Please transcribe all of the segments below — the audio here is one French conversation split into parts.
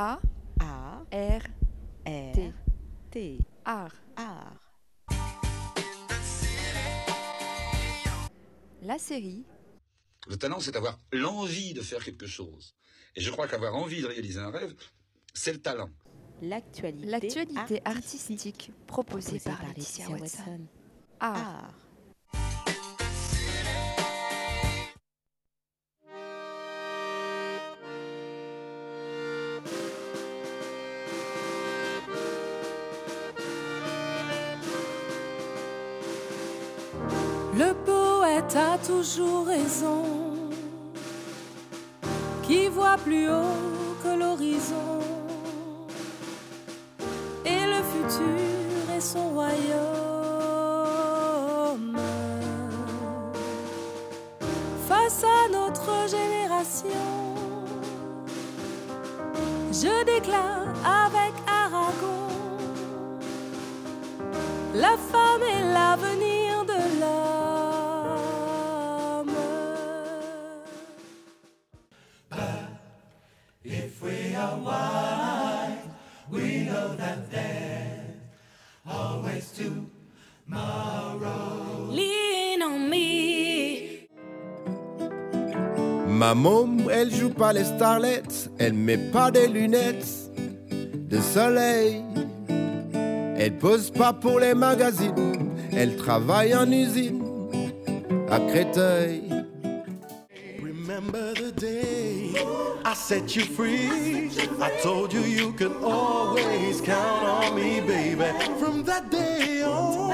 A A R R T T art. art. La série Le talent, c'est avoir l'envie de faire quelque chose. Et je crois qu'avoir envie de réaliser un rêve, c'est le talent. L'actualité L'actualité artistique proposée par Laetitia Watson. Art. Art. Toujours raison, qui voit plus haut que l'horizon, et le futur est son royaume. Face à notre génération, je déclare avec Aragon, la femme est l'avenir Ma môme, elle joue pas les starlets, elle met pas des lunettes de soleil. Elle pose pas pour les magazines, elle travaille en usine à Créteil. Remember the day I set you free. I told you you always count on me, baby. From that day on,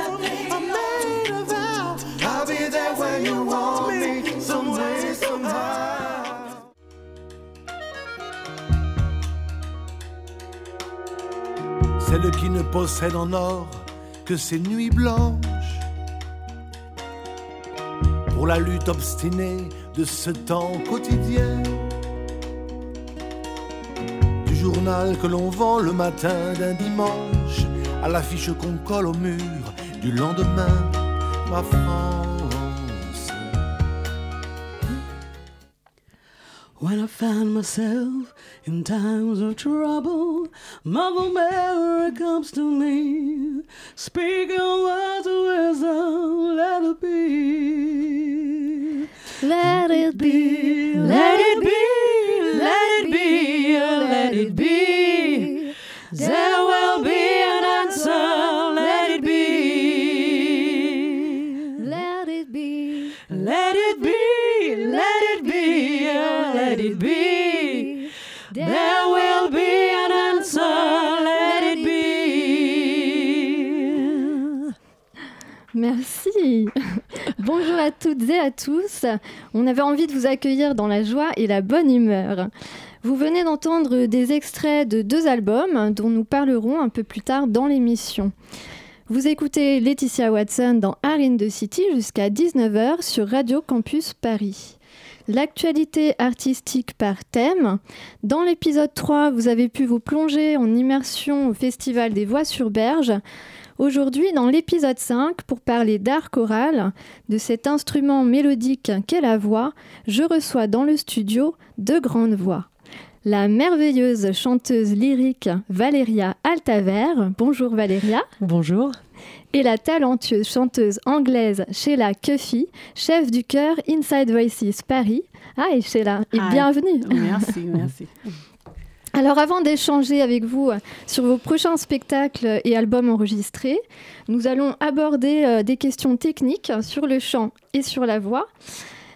qui ne possède en or que ses nuits blanches pour la lutte obstinée de ce temps quotidien. Du journal que l'on vend le matin d'un dimanche à l'affiche qu'on colle au mur du lendemain, ma France. When I find myself in times of trouble, Mother Mary comes to me, speaking words of wisdom, let it be. Let it be, let it be, let it be, let it be. There Bonjour à toutes et à tous. On avait envie de vous accueillir dans la joie et la bonne humeur. Vous venez d'entendre des extraits de deux albums dont nous parlerons un peu plus tard dans l'émission. Vous écoutez Laetitia Watson dans Art in the City jusqu'à 19h sur Radio Campus Paris. L'actualité artistique par thème. Dans l'épisode 3, vous avez pu vous plonger en immersion au Festival des Voix sur Berge. Aujourd'hui, dans l'épisode 5, pour parler d'art choral, de cet instrument mélodique qu'est la voix, je reçois dans le studio deux grandes voix. La merveilleuse chanteuse lyrique Valéria Altaver. Bonjour Valéria. Bonjour. Et la talentueuse chanteuse anglaise Sheila Cuffy, chef du chœur Inside Voices Paris. Hi Sheila, et Hi. bienvenue. Merci, merci. Alors avant d'échanger avec vous euh, sur vos prochains spectacles et albums enregistrés, nous allons aborder euh, des questions techniques sur le chant et sur la voix.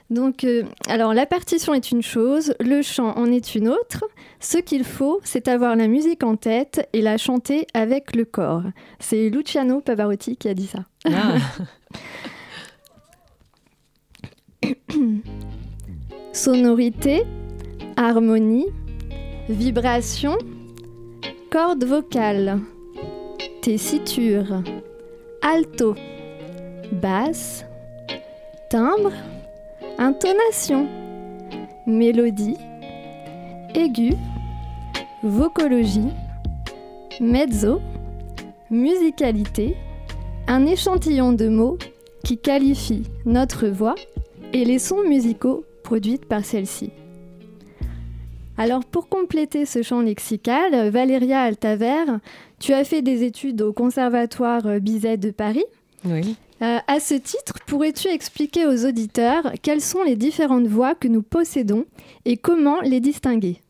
Donc, euh, alors la partition est une chose, le chant en est une autre. Ce qu'il faut, c'est avoir la musique en tête et la chanter avec le corps. C'est Luciano Pavarotti qui a dit ça. Sonorité, harmonie, vibration, cordes vocales, tessiture, alto, basse, timbre, intonation, mélodie, aigu, vocologie, mezzo, musicalité, un échantillon de mots qui qualifie notre voix et les sons musicaux produits par celle-ci. Alors pour compléter ce champ lexical, Valéria Altaver, tu as fait des études au Conservatoire Bizet de Paris. Oui. Euh, à ce titre, pourrais-tu expliquer aux auditeurs quelles sont les différentes voix que nous possédons et comment les distinguer?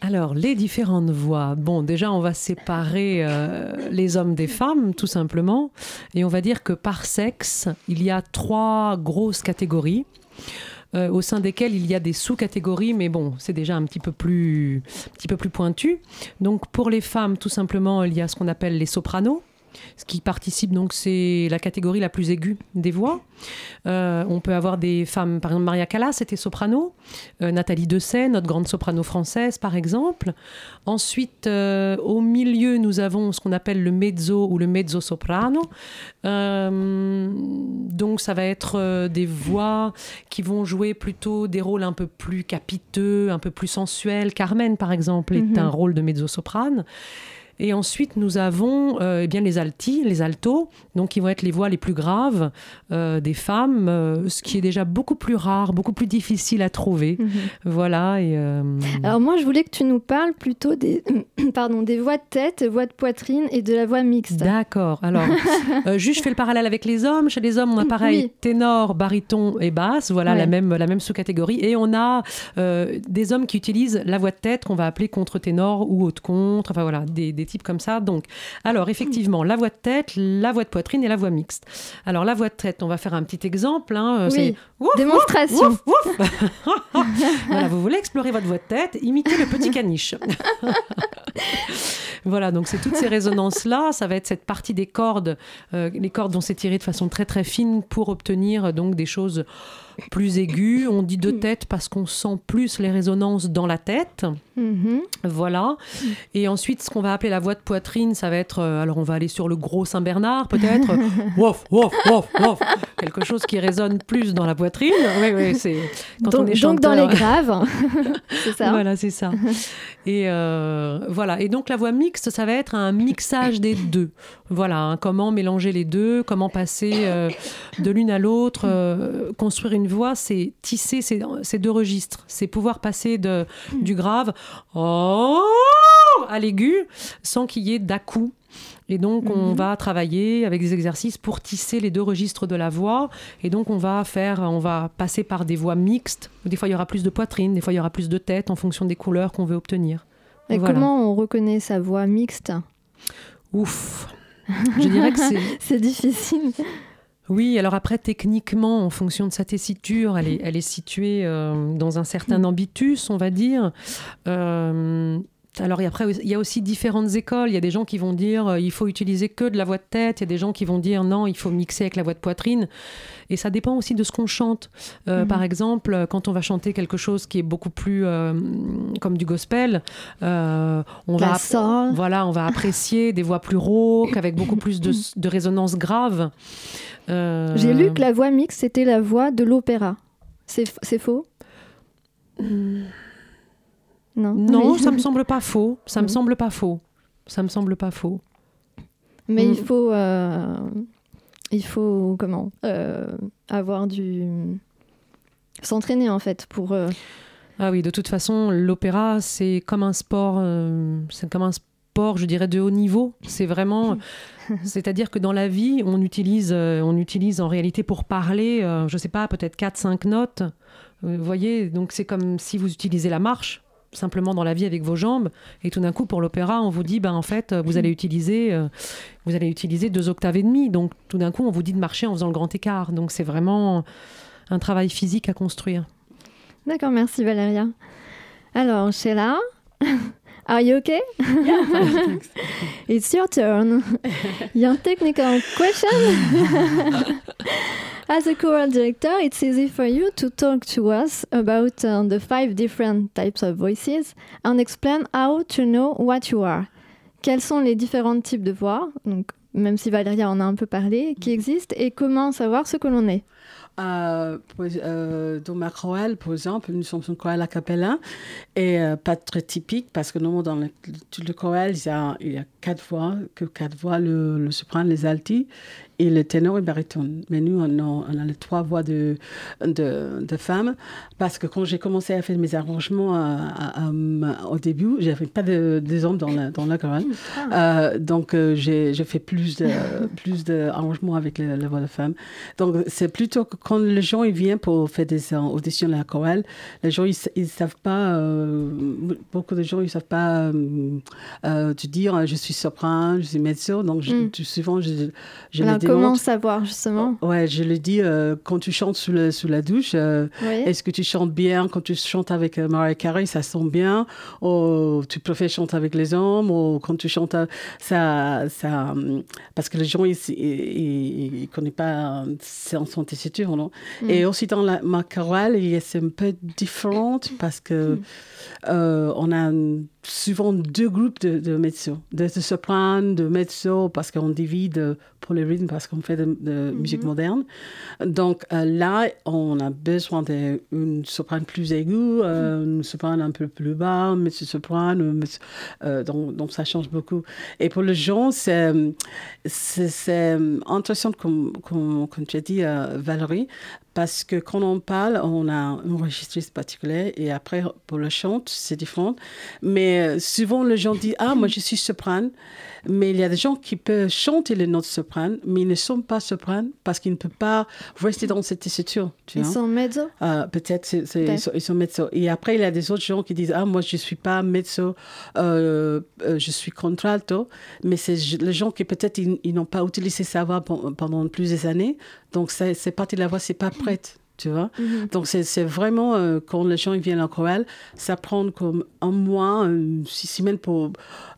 Alors, les différentes voix. Bon, déjà, on va séparer euh, les hommes des femmes, tout simplement. Et on va dire que par sexe, il y a trois grosses catégories. Euh, au sein desquelles il y a des sous-catégories, mais bon, c'est déjà un petit peu plus, un petit peu plus pointu. Donc, pour les femmes, tout simplement, il y a ce qu'on appelle les sopranos. Ce qui participe, donc, c'est la catégorie la plus aiguë des voix. Euh, on peut avoir des femmes, par exemple, Maria Callas était soprano, euh, Nathalie Dessay, notre grande soprano française, par exemple. Ensuite, euh, au milieu, nous avons ce qu'on appelle le mezzo ou le mezzo-soprano. Euh, donc, ça va être des voix qui vont jouer plutôt des rôles un peu plus capiteux, un peu plus sensuels. Carmen, par exemple, est Mhm. un rôle de mezzo-soprane. Et ensuite, nous avons euh, eh bien les altis, les altos, donc qui vont être les voix les plus graves euh, des femmes, euh, ce qui est déjà beaucoup plus rare, beaucoup plus difficile à trouver. Mhm. Voilà. Et, Alors moi, je voulais que tu nous parles plutôt des, pardon, des voix de tête, voix de poitrine et de la voix mixte. D'accord. Alors, juste, je fais le parallèle avec les hommes. Chez les hommes, on a pareil Oui. ténor, baryton et basse. Voilà Ouais. la même la même sous-catégorie. Et on a euh, des hommes qui utilisent la voix de tête qu'on va appeler contre-ténor ou haute contre. Enfin voilà, des, des types comme ça. Donc, alors effectivement, la voix de tête, la voix de poitrine et la voix mixte. Alors la voix de tête, on va faire un petit exemple. hein, euh, Oui. Ouf, Démonstration. Ouf, ouf. voilà, vous voulez explorer votre voix de tête, imitez le petit caniche. voilà, donc c'est toutes ces résonances-là. Ça va être cette partie des cordes. Euh, les cordes vont s'étirer de façon très très fine pour obtenir euh, donc des choses plus aiguës. On dit de tête parce qu'on sent plus les résonances dans la tête. Mhm. Voilà. Et ensuite, ce qu'on va appeler la voix de poitrine, ça va être. euh, alors, on va aller sur le gros Saint-Bernard, peut-être. wouf, wouf, wouf, wouf. Quelque chose qui résonne plus dans la poitrine. Oui, oui, c'est. Quand donc, on est donc dans les graves, c'est ça Voilà, c'est ça. Et euh, voilà. Et donc la voix mixte, ça va être un mixage des deux. Voilà. hein, comment mélanger les deux, comment passer euh, de l'une à l'autre. euh, construire une voix, c'est tisser ces, ces deux registres. C'est pouvoir passer de, du grave oh, à l'aigu sans qu'il y ait d'à-coup. Et donc, on Mhm. va travailler avec des exercices pour tisser les deux registres de la voix. Et donc, on va faire, on va passer par des voix mixtes. Des fois, il y aura plus de poitrine, des fois, il y aura plus de tête en fonction des couleurs qu'on veut obtenir. Et Voilà. comment on reconnaît sa voix mixte? Ouf. Je dirais que c'est. Difficile. Oui, alors après, techniquement, en fonction de sa tessiture, elle est, elle est située euh, dans un certain ambitus, on va dire. Euh, alors, et après, il y a aussi différentes écoles. Il y a des gens qui vont dire euh, il faut utiliser que de la voix de tête. Il y a des gens qui vont dire non, il faut mixer avec la voix de poitrine. Et ça dépend aussi de ce qu'on chante. Euh, Mhm. Par exemple, quand on va chanter quelque chose qui est beaucoup plus euh, comme du gospel, euh, on La va soul. voilà, on va apprécier des voix plus rauques avec beaucoup plus de, de résonance grave. J'ai lu que la voix mixte, c'était la voix de l'opéra. C'est faux? Non. Non, Oui. ça me semble pas faux. Ça me Mhm. semble pas faux. Ça me semble pas faux. Mais il faut, euh, il faut comment euh, avoir du s'entraîner en fait pour. euh, Ah oui, de toute façon, l'opéra, c'est comme un sport, euh, c'est comme un sport, je dirais, de haut niveau. C'est vraiment, c'est-à-dire que dans la vie, on utilise, on utilise en réalité pour parler, je sais pas, peut-être 4-5 notes. Euh, Vous voyez, donc c'est comme si vous utilisez la marche simplement dans la vie avec vos jambes et tout d'un coup pour l'opéra on vous dit ben en fait vous allez utiliser euh, vous allez utiliser deux octaves et demi donc tout d'un coup on vous dit de marcher en faisant le grand écart donc c'est vraiment un travail physique à construire D'accord, merci Valéria. Alors, Sheila, are you okay? It's your turn. Your technical question? As a choral director, it's easy for you to talk to us about uh, the five different types of voices and explain how to know what you are. Quels sont les différents types de voix, donc, même si Valéria en a un peu parlé, qui existent, et comment savoir ce que l'on est? Euh, euh, dans ma chorale, par exemple, nous sommes une chorale a cappella et euh, pas très typique parce que normalement dans le, tout le chorale, il y, a, il y a quatre voix, que quatre voix, le, le soprano, les altis et le ténor et baryton. Mais nous, on a, on a les trois voix de, de, de femmes parce que quand j'ai commencé à faire mes arrangements à- à- à- au début, j'avais pas de, des hommes dans la, dans la chorale. Euh, donc, euh, j'ai fait plus de plus d'arrangements avec le- la voix de femme. Donc, c'est plutôt que quand les gens ils viennent pour faire des euh, auditions à la chorale, les gens ils, ils savent pas, euh, beaucoup de gens ils savent pas euh, euh, te dire euh, je suis soprano, je suis mezzo. Donc, je- Mm. souvent je, je les comment savoir justement? Ouais, je le dis euh, quand tu chantes sous, le, sous la douche. euh, Oui. est-ce que tu chantes bien? Quand tu chantes avec euh, Mariah Carey, ça sent bien Ou tu préfères chanter avec les hommes? Ou quand tu chantes, ça, ça, parce que les gens, ils ne connaissent pas son son tessiture, non? Mm. Et aussi dans la, ma chorale, c'est un peu différent parce que Mm. euh, on a souvent deux groupes de, de mezzo, de, de soprano, de mezzo, parce qu'on divise euh, pour les rythmes, parce qu'on fait de, de musique moderne. Donc euh, là, on a besoin d'une soprano plus aiguë, euh, une soprano un peu plus bas, un mezzo soprano, un mezzo- euh, donc, donc ça change beaucoup. Et pour les gens, c'est intéressant, comme, comme, comme tu as dit, Valérie, parce que quand on parle, on a un registre particulier et après, pour le chant, c'est différent. Mais souvent, les gens disent Ah, moi, je suis soprano. Mais il y a des gens qui peuvent chanter les notes soprano, mais ils ne sont pas soprano parce qu'ils ne peuvent pas rester dans cette tessiture. Tu Ils vois? sont mezzo? Euh, Peut-être c'est- c'est- Peut-être. ils, sont, ils sont mezzo. Et après, il y a des autres gens qui disent Ah, moi, je ne suis pas mezzo, euh, euh, je suis contralto. Mais c'est les gens qui peut-être ils, ils n'ont pas utilisé sa voix pen- pendant plusieurs années. Donc, c'est partie de la voix, c'est pas prête. Tu vois Mhm. Donc, c'est vraiment, euh, quand les gens ils viennent en chorale, ça prend comme un mois, euh, six semaines pour,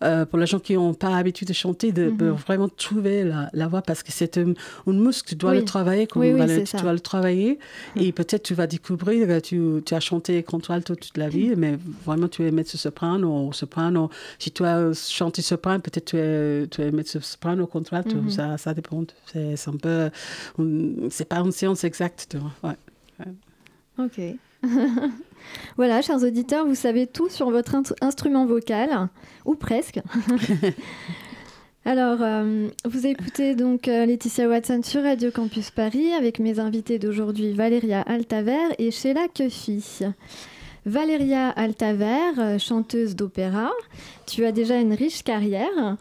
euh, pour les gens qui n'ont pas l'habitude de chanter, de, de Mhm. vraiment trouver la, la voix parce que c'est un, un muscle, tu dois Oui. le travailler, comme Oui, tu ça. Dois le travailler. Et peut-être tu vas découvrir que tu, tu as chanté contralto toute la vie, mais vraiment tu es mezzo soprano ou soprano. Si tu as chanté soprano, peut-être tu es, tu es soprano ou contralto. Ça, ça dépend. C'est un peu. C'est pas une séance exacte. tu vois. Ouais. Ok. voilà, chers auditeurs, vous savez tout sur votre int- instrument vocal, ou presque. Alors, euh, vous écoutez donc euh, Laetitia Watson sur Radio Campus Paris avec mes invités d'aujourd'hui Valéria Altaver et Sheila Cuffy. Valéria Altaver, euh, chanteuse d'opéra, tu as déjà une riche carrière.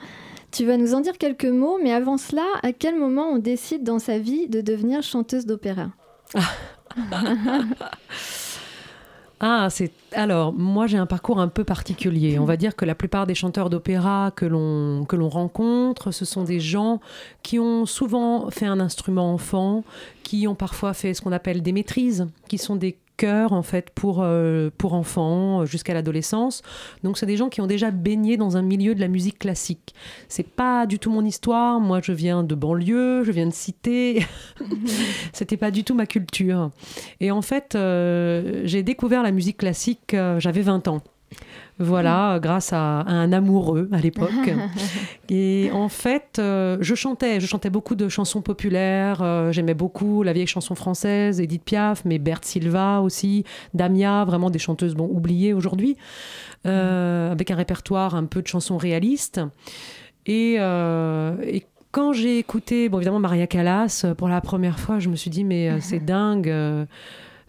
Tu vas nous en dire quelques mots, mais avant cela, à quel moment on décide dans sa vie de devenir chanteuse d'opéra? Ah, c'est alors moi j'ai un parcours un peu particulier. On va dire que la plupart des chanteurs d'opéra que l'on que l'on rencontre, ce sont des gens qui ont souvent fait un instrument enfant, qui ont parfois fait ce qu'on appelle des maîtrises, qui sont des chœurs en fait pour euh, pour enfants jusqu'à l'adolescence. Donc c'est des gens qui ont déjà baigné dans un milieu de la musique classique. C'est pas du tout mon histoire. Moi je viens de banlieue, je viens de cité. C'était pas du tout ma culture. Et en fait, euh, j'ai découvert la musique classique, euh, j'avais 20 ans. Voilà, grâce à, à un amoureux à l'époque. Et en fait, euh, je chantais, je chantais beaucoup de chansons populaires. euh, J'aimais beaucoup la vieille chanson française, Edith Piaf, mais Berthe Silva aussi, Damia, vraiment des chanteuses bon oubliées aujourd'hui, euh, avec un répertoire un peu de chansons réalistes. Et, et quand j'ai écouté, bon évidemment Maria Callas pour la première fois, je me suis dit mais c'est dingue.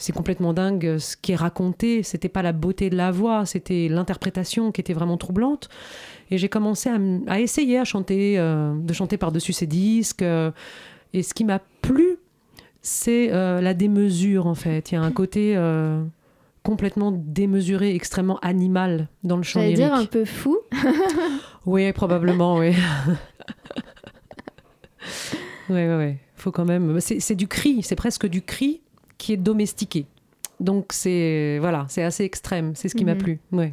C'est complètement dingue euh, ce qui est raconté. C'était pas la beauté de la voix, c'était l'interprétation qui était vraiment troublante. Et j'ai commencé à, essayer à chanter, euh, de chanter par-dessus ces disques. euh, et ce qui m'a plu, c'est euh, la démesure en fait. Il y a un côté complètement démesuré, extrêmement animal dans le chant lyrique. dire un peu fou. Oui, probablement, oui. Oui, oui, oui. Faut quand même. C'est du cri, c'est presque du cri qui est domestiqué. Donc c'est voilà, c'est assez extrême. C'est ce qui m'a Mhm. plu. Ouais.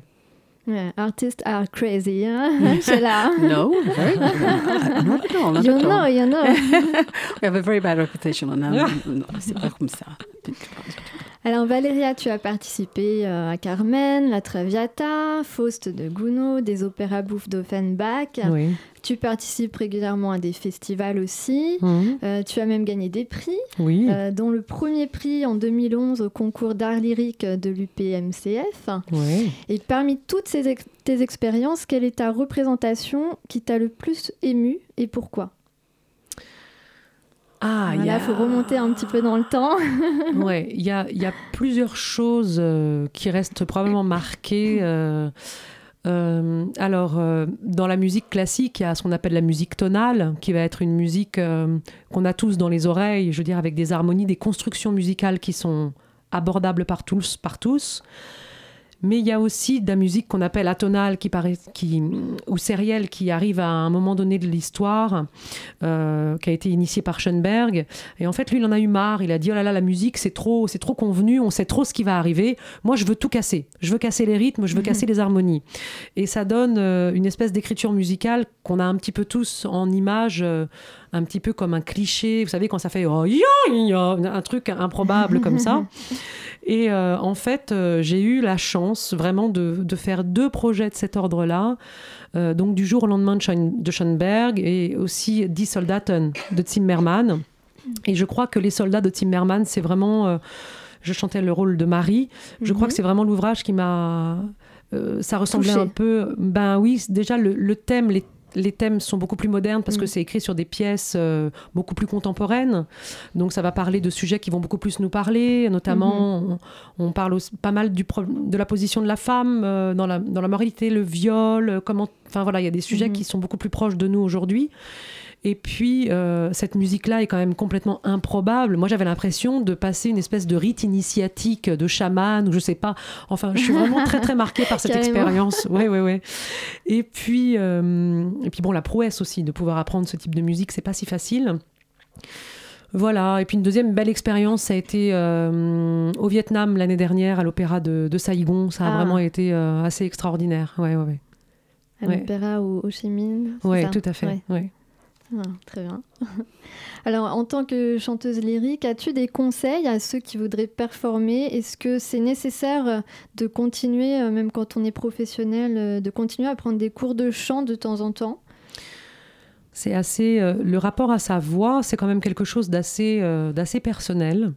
Yeah, artists are crazy, hein C'est là. No, very good. Not at all, not You at all. know, you know. We have a very bad reputation on that. Non, c'est pas comme ça. Alors Valéria, tu as participé euh, à Carmen, La Traviata, Faust de Gounod, des opéras bouffes d'Offenbach. Oui. Tu participes régulièrement à des festivals aussi. Mhm. Euh, tu as même gagné des prix, Oui. euh, dont le premier prix en 2011 au concours d'art lyrique de l'UPMCF. Oui. Et parmi toutes ces ex- tes expériences, quelle est ta représentation qui t'a le plus ému et pourquoi? Ah, il a... faut remonter un petit peu dans le temps. Ouais, il y a, il y a plusieurs choses euh, qui restent probablement marquées. euh, euh, alors, dans la musique classique, il y a ce qu'on appelle la musique tonale, qui va être une musique qu'on a tous dans les oreilles, je veux dire, avec des harmonies, des constructions musicales qui sont abordables par tous. Par tous. Mais il y a aussi de la musique qu'on appelle atonale, qui paraît, qui, ou sérielle, qui arrive à un moment donné de l'histoire, euh, qui a été initiée par Schoenberg. Et en fait, lui, il en a eu marre. Il a dit oh là là, la musique, c'est trop, c'est trop convenu. On sait trop ce qui va arriver. Moi, je veux tout casser. Je veux casser les rythmes. Je veux casser les harmonies. Et ça donne euh, une espèce d'écriture musicale qu'on a un petit peu tous en image, euh, un petit peu comme un cliché. Vous savez quand ça fait oh, ya, ya un truc improbable comme ça. Et euh, en fait, euh, j'ai eu la chance vraiment de, de faire deux projets de cet ordre-là. Euh, donc du jour au lendemain de, Schoen- de Schoenberg et aussi Die Soldaten de Zimmermann. Et je crois que Les soldats de Zimmermann, c'est vraiment... je chantais le rôle de Marie. Je crois Mhm. que c'est vraiment l'ouvrage qui m'a... ça ressemblait Touché. un peu... Ben oui, déjà le, le thème, les, les thèmes sont beaucoup plus modernes parce que Mhm. c'est écrit sur des pièces euh, beaucoup plus contemporaines. Donc ça va parler de sujets qui vont beaucoup plus nous parler. Notamment, Mhm. on, on parle aussi pas mal du de la position de la femme euh, dans, la, dans la moralité, le viol, euh, comment... Enfin voilà, il y a des sujets Mhm. qui sont beaucoup plus proches de nous aujourd'hui. Et puis, euh, cette musique-là est quand même complètement improbable. Moi, j'avais l'impression de passer une espèce de rite initiatique de chaman, ou je sais pas. Enfin, je suis vraiment très, très marquée par cette expérience. Ouais, ouais, ouais. Et puis, euh, et puis, bon, la prouesse aussi de pouvoir apprendre ce type de musique, c'est pas si facile. Voilà, et puis une deuxième belle expérience, ça a été euh, au Vietnam l'année dernière à l'opéra de, de Saigon. Ça a Ah. vraiment été euh, assez extraordinaire. Ouais, ouais, ouais. À l'opéra au Ho Chi Minh. ça? tout à fait. Ouais. Ah, très bien. Alors, en tant que chanteuse lyrique, as-tu des conseils à ceux qui voudraient performer? Est-ce que c'est nécessaire euh, de continuer, euh, même quand on est professionnel, euh, de continuer à prendre des cours de chant de temps en temps? C'est assez. le rapport à sa voix, c'est quand même quelque chose d'assez personnel.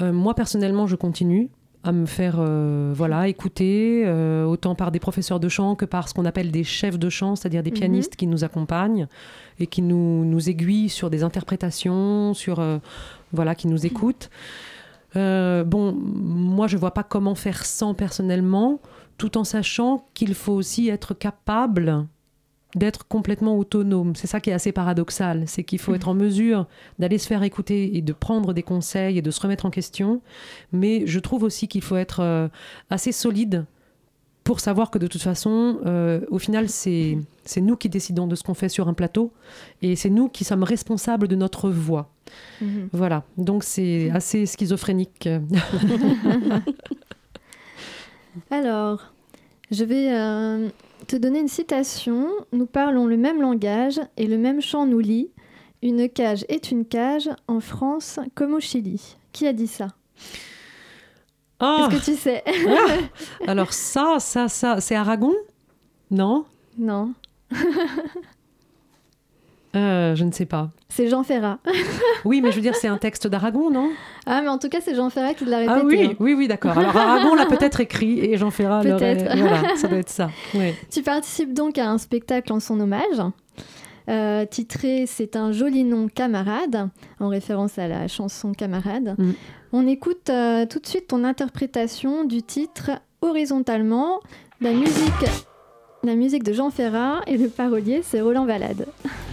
Moi, personnellement, je continue à me faire euh, voilà, écouter, euh, autant par des professeurs de chant que par ce qu'on appelle des chefs de chant, c'est-à-dire des Mhm. pianistes qui nous accompagnent et qui nous, nous aiguillent sur des interprétations, sur, euh, voilà, qui nous écoutent. Bon, moi, je vois pas comment faire sans personnellement, tout en sachant qu'il faut aussi être capable d'être complètement autonome. C'est ça qui est assez paradoxal, c'est qu'il faut être en mesure d'aller se faire écouter et de prendre des conseils et de se remettre en question. Mais je trouve aussi qu'il faut être euh, assez solide pour savoir que de toute façon, euh, au final, c'est nous qui décidons de ce qu'on fait sur un plateau et c'est nous qui sommes responsables de notre voix. Mhm. Voilà, donc c'est assez schizophrénique. Alors, je vais euh, te donner une citation. Nous parlons le même langage et le même chant nous lie. Une cage est une cage en France comme au Chili. Qui a dit ça? Ah, Est-ce que tu sais? Alors ça, ça, ça, c'est Aragon? Non? Non, Euh, Je ne sais pas. c'est Jean Ferrat. Oui, mais je veux dire, c'est un texte d'Aragon, non? Ah, mais en tout cas, c'est Jean Ferrat qui l'a répété. Ah oui, hein. oui, oui, d'accord. Alors Aragon l'a peut-être écrit et Jean Ferrat. Peut-être. Voilà, ça doit être ça. Tu participes donc à un spectacle en son hommage. euh, titré C'est un joli nom camarade, en référence à la chanson Camarade. Mm. On écoute euh, tout de suite ton interprétation du titre Horizontalement, la musique, la musique de Jean Ferrat et le parolier c'est Roland Valade.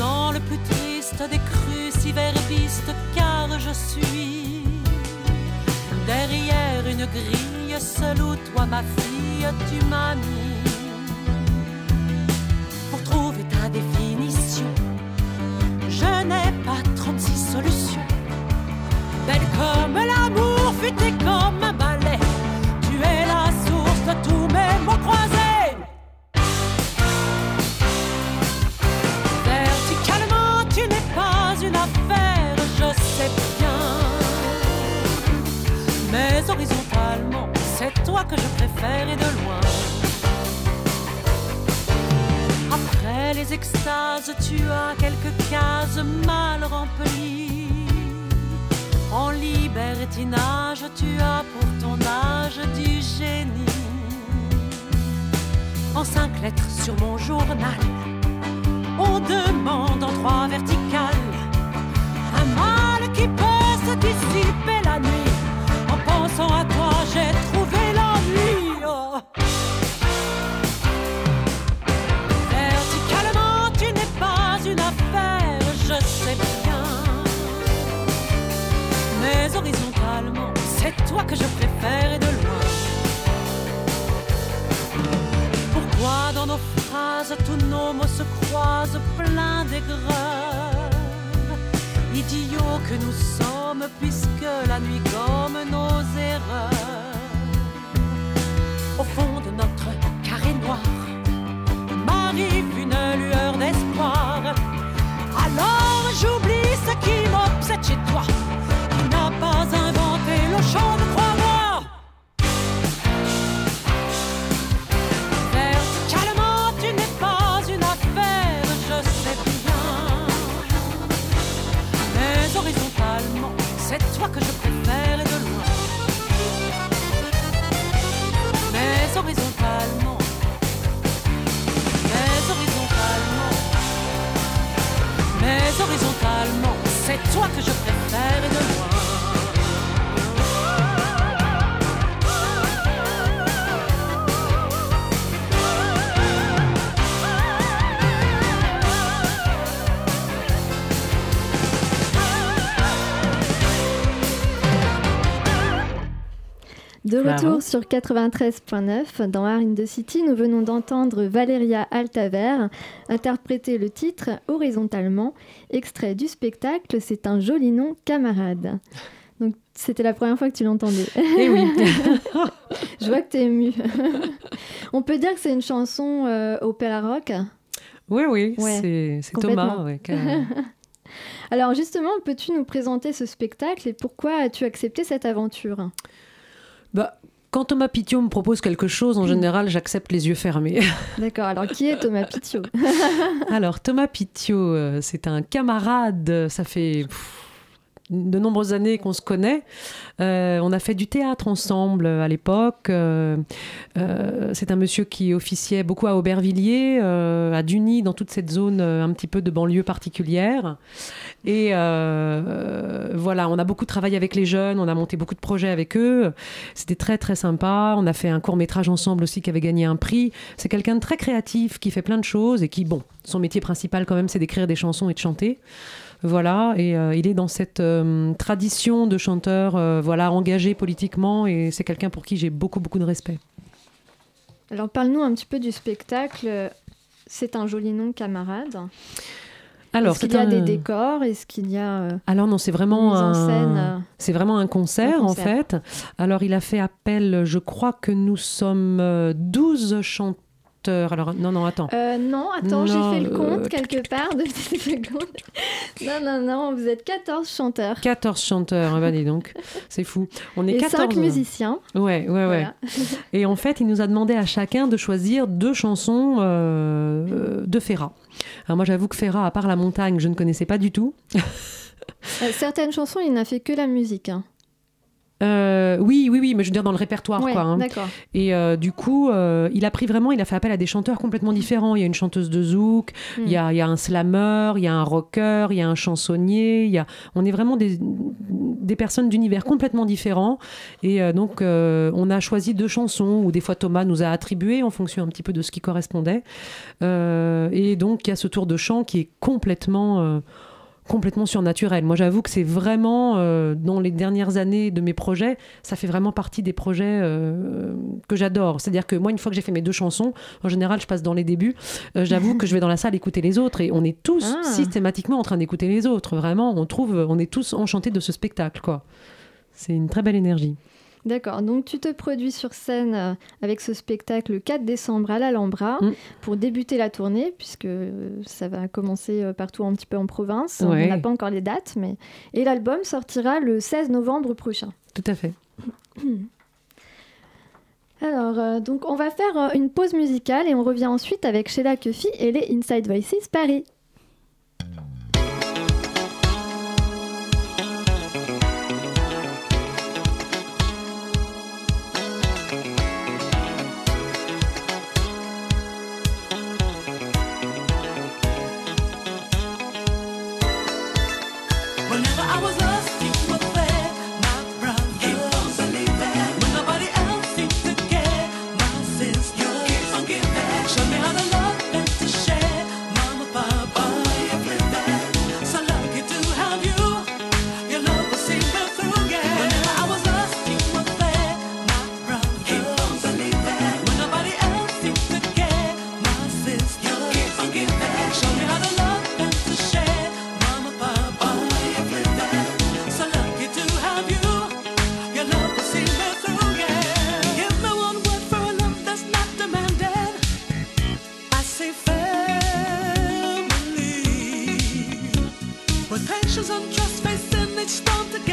Sens le plus triste des cruciverbistes car je suis derrière une grille seule où toi, ma fille, tu m'as mis. Pour trouver ta définition. Je n'ai pas 36 solutions. Belle comme l'amour, futée comme un balai. Tu es la source de tous mes mots croisés. Que je préfère et de loin. Après après les extases, tu as quelques cases mal remplies. En libertinage, tu as pour ton âge du génie. En cinq lettres sur mon journal, on demande en trois verticales un mal qui peut se dissiper la nuit. En pensant à toi, j'ai trouvé tous nos mots se croisent pleins d'aigreur Idiots que nous sommes, puisque la nuit gomme nos erreurs. Au fond de notre carré noir, m'arrive une lueur d'espoir. Alors j'oublie ce qui m'obsède chez toi. C'est toi que je De retour sur 93.9 dans Art in the City, nous venons d'entendre Valeria Altaver interpréter le titre Horizontalement, extrait du spectacle C'est un joli nom, camarade. Donc c'était la première fois que tu l'entendais. Eh oui. Je vois que tu es émue. On peut dire que c'est une chanson euh, opéra rock? Oui, oui, Ouais, c'est. Thomas. ouais, Alors justement, peux-tu nous présenter ce spectacle et pourquoi as-tu accepté cette aventure? Bah, quand Thomas Pitio me propose quelque chose, en général, j'accepte les yeux fermés. D'accord, alors qui est Thomas Pitio Alors, Thomas Pitio, euh, c'est un camarade, ça fait pff, de nombreuses années qu'on se connaît. Euh, on a fait du théâtre ensemble euh, à l'époque. Euh, c'est un monsieur qui officiait beaucoup à Aubervilliers, à Duny, dans toute cette zone un petit peu de banlieue particulière. Et voilà, on a beaucoup travaillé avec les jeunes, on a monté beaucoup de projets avec eux. C'était très très sympa. On a fait un court métrage ensemble aussi qui avait gagné un prix. C'est quelqu'un de très créatif qui fait plein de choses et qui, bon, son métier principal quand même, c'est d'écrire des chansons et de chanter. Voilà, et euh, il est dans cette euh, tradition de chanteur, euh, voilà, engagé politiquement, et c'est quelqu'un pour qui j'ai beaucoup beaucoup de respect. Alors parle-nous un petit peu du spectacle. C'est un joli nom, camarade. Alors, Est-ce qu'il y a un- des décors? Est-ce qu'il y a euh, Alors non, c'est une vraiment mise en un... scène euh, C'est vraiment un concert, Un en concert. fait. Alors il a fait appel, je crois que nous sommes euh, 12 chanteurs. Alors non, non, attends. euh, non, attends, j'ai fait le compte euh, quelque part de petites secondes. Non, non, non, vous êtes 14 chanteurs 14 chanteurs, ah bah dis donc, c'est fou. On est et 14. 5 musiciens. Ouais, ouais, ouais. Voilà. Et en fait, il nous a demandé à chacun de choisir deux chansons euh, euh, de Ferrat. Alors moi, j'avoue que Ferrat, à part la montagne, je ne connaissais pas du tout. Euh, certaines chansons, il n'a fait que la musique. hein. Euh, oui, oui, oui, mais je veux dire dans le répertoire, Ouais, quoi. hein. Et euh, du coup, euh, il a pris vraiment, il a fait appel à des chanteurs complètement différents. Il y a une chanteuse de zouk, Hmm. il, y a, il y a un slammer, il y a un rocker, il y a un chansonnier. Il y a... On est vraiment des, des personnes d'univers complètement différents. Et donc, on a choisi deux chansons, ou des fois Thomas nous a attribué en fonction un petit peu de ce qui correspondait. Et donc, il y a ce tour de chant qui est complètement... complètement surnaturel. Moi, j'avoue que c'est vraiment, euh, dans les dernières années de mes projets, ça fait vraiment partie des projets euh, que j'adore. C'est-à-dire que moi, une fois que j'ai fait mes deux chansons, en général, je passe dans les débuts. Euh, j'avoue que je vais dans la salle écouter les autres et on est tous Ah. systématiquement en train d'écouter les autres. Vraiment, on trouve, on est tous enchantés de ce spectacle, quoi. C'est une très belle énergie. D'accord, donc tu te produis sur scène euh, avec ce spectacle le 4 décembre à l'Alhambra mm. pour débuter la tournée, puisque euh, ça va commencer euh, partout un petit peu en province. On n'a pas encore les dates, mais... Et l'album sortira le 16 novembre prochain. Tout à fait. Alors, donc on va faire une pause musicale et on revient ensuite avec Sheila Cuffy et les Inside Voices Paris. patience and trust, based in each stone to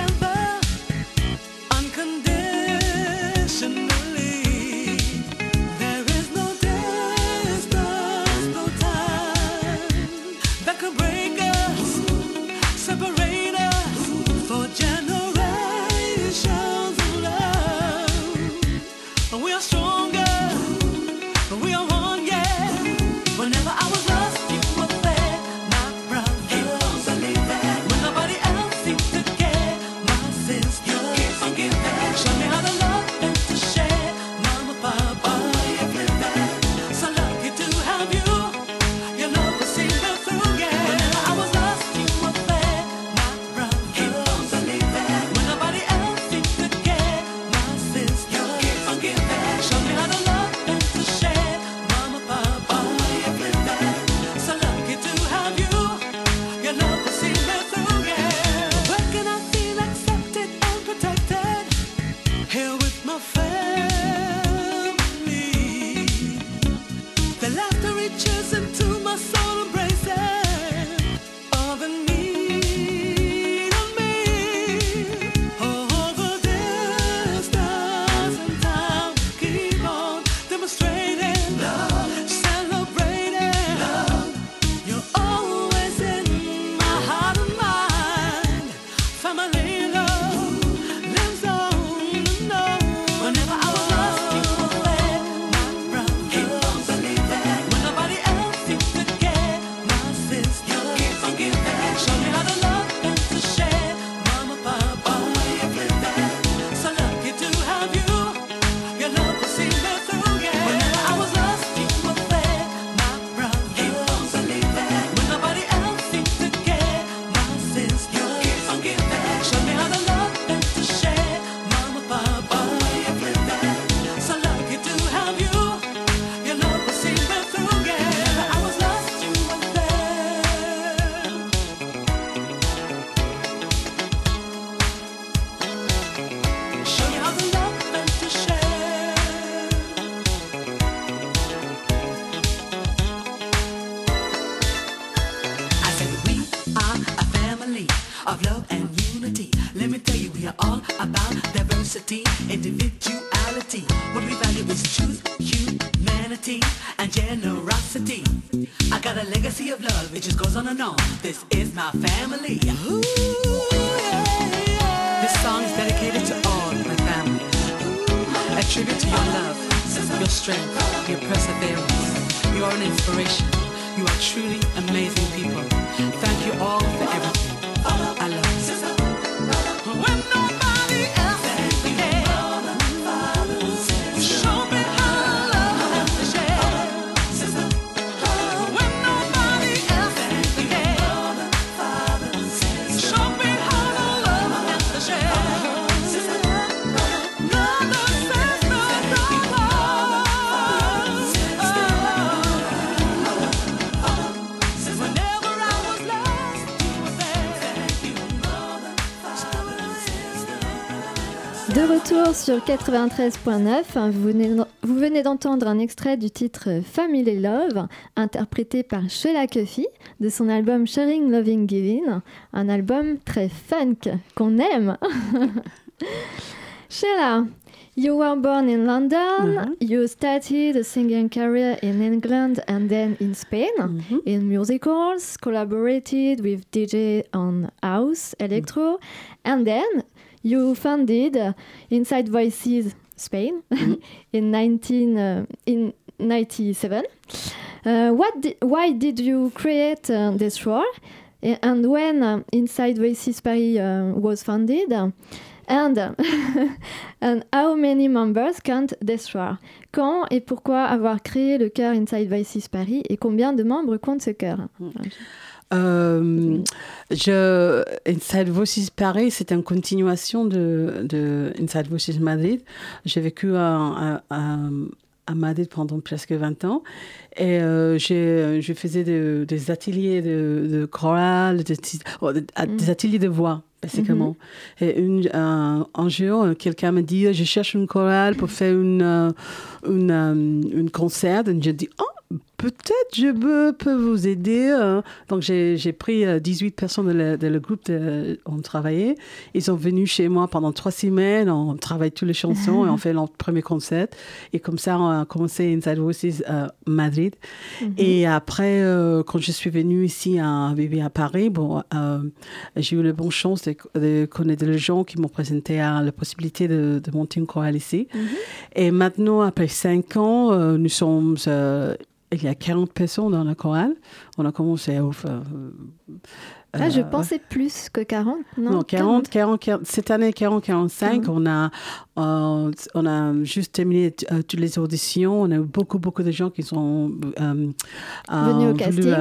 93.9, hein, vous venez d'entendre un extrait du titre Family Love, interprété par Sheila Cuffy de son album Sharing Loving Giving, un album très funk qu'on aime. Sheila, You were born in London. Mhm. You started a singing career in England and then in Spain mhm. in musicals, collaborated with DJ on house, electro, and then you founded Inside Voices Spain in 19 uh, in 97. Uh, what di- why did you create uh, this role? And when uh, Inside Voices Paris was founded, and, and how many members count this role? Quand et pourquoi avoir créé le chœur Inside Voices Paris et combien de membres compte ce chœur Euh, je, Inside Voices Paris, c'est une continuation de, de Inside Voices Madrid. J'ai vécu à, à- à- à Madrid pendant presque 20 ans et euh, j'ai- je faisais de- des ateliers de, de chorale, de- oh, des ateliers de voix. Basiquement. Et une, un, un jour, quelqu'un me dit Je cherche une chorale pour faire une, euh, une, euh, une concert. Et je dis Oh, peut-être je peux, peux vous aider. euh. Donc, j'ai pris euh, 18 personnes de le, de le groupe, de, on travaillait. Ils sont venus chez moi pendant trois semaines. On travaille toutes les chansons et on fait notre premier concert. Et comme ça, on a commencé Inside Voices euh, Madrid. Et après, euh, quand je suis venue ici à vivre à Paris, bon, euh, j'ai eu la bonne chance de, de connaître des gens qui m'ont présenté à la possibilité de, de monter une chorale ici. Et maintenant, après cinq ans, euh, nous sommes. il y a 40 personnes dans la chorale. On a commencé euh, Ah, je euh, pensais plus que 40. Non, non, 40, 40, 40, cette année 40, 45, Mhm. on a, euh, on a juste terminé euh, toutes les auditions. On a eu beaucoup, beaucoup de gens qui sont euh, Venus au casting.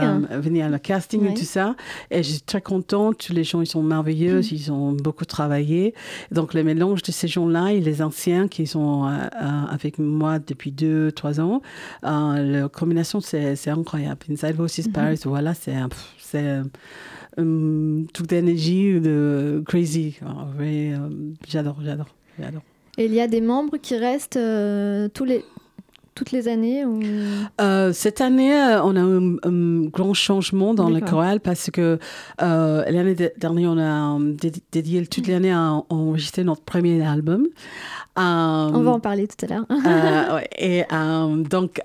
venir à le casting et tout ça. Et je suis très contente. Tous les gens, ils sont merveilleux. Mhm. Ils ont beaucoup travaillé. Donc, le mélange de ces gens-là et les anciens qui sont avec moi depuis deux, trois ans, la combination, c'est incroyable. Inside Voices Mhm. Paris, voilà, c'est Hum, toute énergie de crazy. Vrai, euh, j'adore, j'adore, j'adore. Et il y a des membres qui restent euh, tous les, toutes les années ou... Euh, cette année, euh, on a eu un, un grand changement dans le chorale parce que euh, l'année de- dernière, on a euh, dédi- dédié toute l'année à enregistrer notre premier album. Euh, On va en parler tout à l'heure. Euh, ouais, et euh, donc,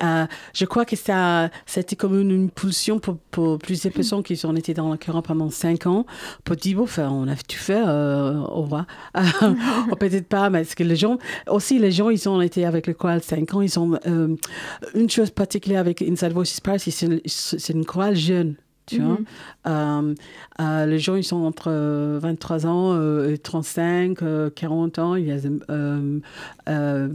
je crois que ça, c'était comme une, une pulsion pour, pour plusieurs personnes qui ont été dans le chœur pendant cinq ans, pour dire, bon, enfin, on a tout fait, au revoir. Peut-être pas, mais parce que les gens, aussi, les gens, ils ont été avec le chorale cinq ans, ils ont, une chose particulière avec Inside Voices Paris, c'est une- c'est une chorale jeune. Tu? Mhm. Euh, euh, les gens, ils sont entre euh, 23 ans euh, et 35, euh, 40 ans. Il y a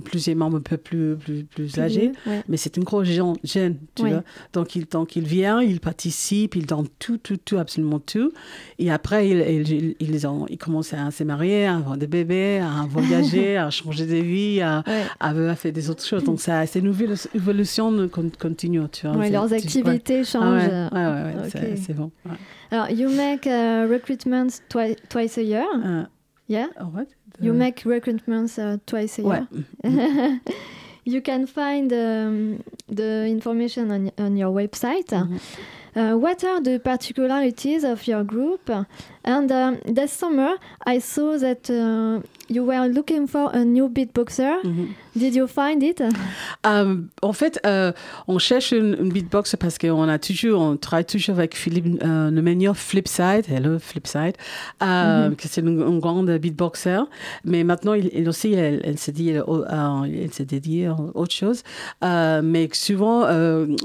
plusieurs membres un peu plus, plus, plus âgés. Ouais. Mais c'est une grosse jeune, jeune, tu vois. Donc, il, donc, il vient, il participe, il donne tout, tout, tout, absolument tout. Et après, il, il, ils, ont, ils commencent à se marier, à avoir des bébés, à voyager, à changer de vie, à, Ouais. à, à faire des autres choses. Donc, c'est une évolu- évolution con- continue, tu vois. Ouais, leurs tu- ouais. activités Ah changent. Ouais, c'est- bon. ouais. Alors, you make uh, recruitments twi- twice a year? Euh, Yeah? oh, what? You Euh, make recruitments uh, twice a Ouais. year. you can find um, the information on, on your website. Mhm. Uh, what are the particularities of your group? And um, this summer, I saw that uh, you were looking for a new beatboxer. Mhm. Did you find it? Euh, en fait, euh, on cherche une, une beatbox parce qu'on a toujours, on travaille toujours avec Philippe euh, Flipside, hello Flipside, euh, que c'est une, une grande beatboxer. Mais maintenant, il, il aussi, elle, elle s'est dit, elle s'est dédiée à autre chose. Mais souvent,